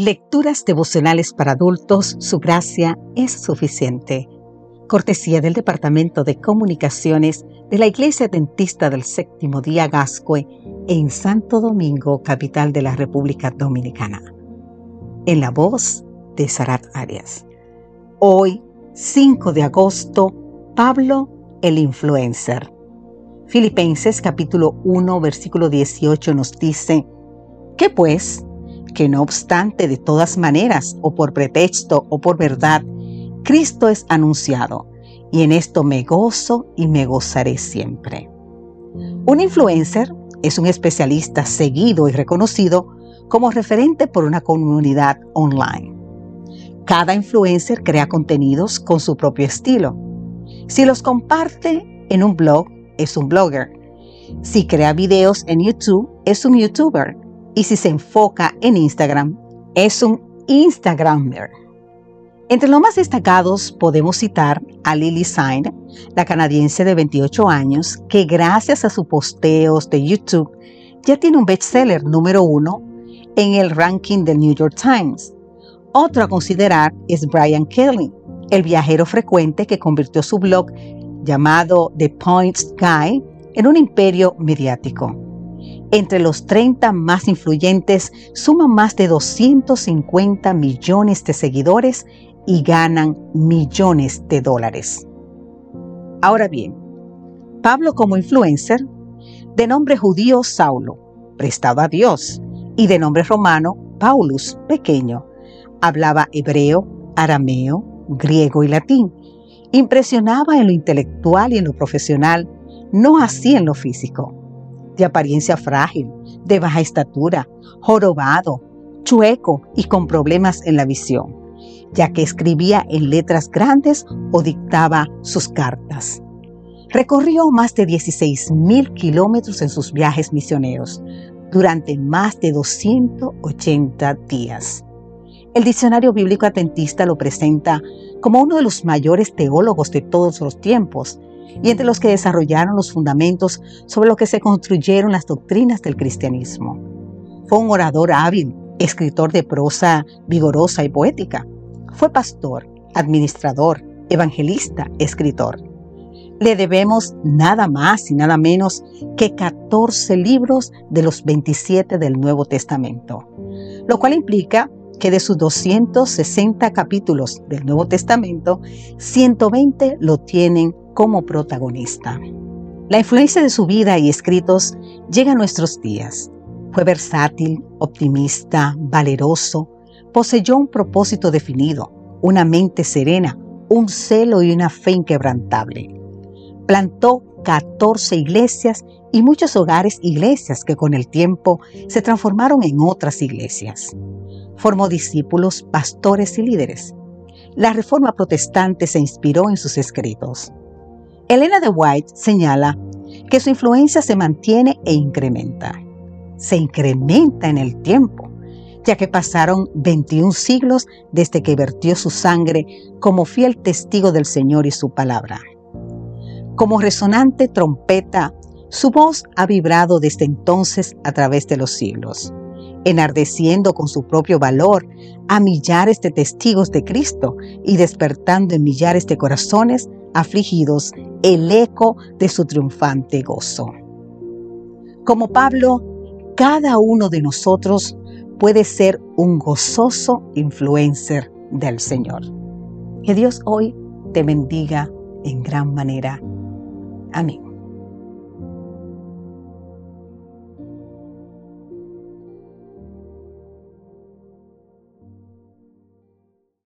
Lecturas devocionales para adultos, su gracia es suficiente. Cortesía del Departamento de Comunicaciones de la Iglesia Dentista del Séptimo Día Gascue en Santo Domingo, capital de la República Dominicana. En la voz de Sarat Arias. Hoy, 5 de agosto, Pablo el Influencer. Filipenses capítulo 1 versículo 18 nos dice, ¿qué pues? Que no obstante de todas maneras, o por pretexto o por verdad, Cristo es anunciado, y en esto me gozo y me gozaré siempre. Un influencer es un especialista seguido y reconocido como referente por una comunidad online. Cada influencer crea contenidos con su propio estilo. Si los comparte en un blog, es un blogger. Si crea videos en YouTube, es un YouTuber y si se enfoca en Instagram, es un Instagrammer. Entre los más destacados podemos citar a Lily Sain, la canadiense de 28 años, que gracias a sus posteos de YouTube ya tiene un bestseller número uno en el ranking del New York Times. Otro a considerar es Brian Kelly, el viajero frecuente que convirtió su blog llamado The Points Guy en un imperio mediático entre los 30 más influyentes, suman más de 250 millones de seguidores y ganan millones de dólares. Ahora bien, Pablo como influencer, de nombre judío Saulo, prestado a Dios, y de nombre romano Paulus, pequeño, hablaba hebreo, arameo, griego y latín. Impresionaba en lo intelectual y en lo profesional, no así en lo físico de apariencia frágil, de baja estatura, jorobado, chueco y con problemas en la visión, ya que escribía en letras grandes o dictaba sus cartas. Recorrió más de 16 mil kilómetros en sus viajes misioneros durante más de 280 días. El diccionario bíblico atentista lo presenta como uno de los mayores teólogos de todos los tiempos y entre los que desarrollaron los fundamentos sobre lo que se construyeron las doctrinas del cristianismo. Fue un orador hábil, escritor de prosa vigorosa y poética. Fue pastor, administrador, evangelista, escritor. Le debemos nada más y nada menos que 14 libros de los 27 del Nuevo Testamento, lo cual implica que de sus 260 capítulos del Nuevo Testamento, 120 lo tienen como protagonista. La influencia de su vida y escritos llega a nuestros días. Fue versátil, optimista, valeroso, poseyó un propósito definido, una mente serena, un celo y una fe inquebrantable. Plantó 14 iglesias y muchos hogares iglesias que con el tiempo se transformaron en otras iglesias. Formó discípulos, pastores y líderes. La reforma protestante se inspiró en sus escritos. Elena de White señala que su influencia se mantiene e incrementa. Se incrementa en el tiempo, ya que pasaron 21 siglos desde que vertió su sangre como fiel testigo del Señor y su palabra. Como resonante trompeta, su voz ha vibrado desde entonces a través de los siglos, enardeciendo con su propio valor a millares de testigos de Cristo y despertando en millares de corazones afligidos el eco de su triunfante gozo. Como Pablo, cada uno de nosotros puede ser un gozoso influencer del Señor. Que Dios hoy te bendiga en gran manera. Amén.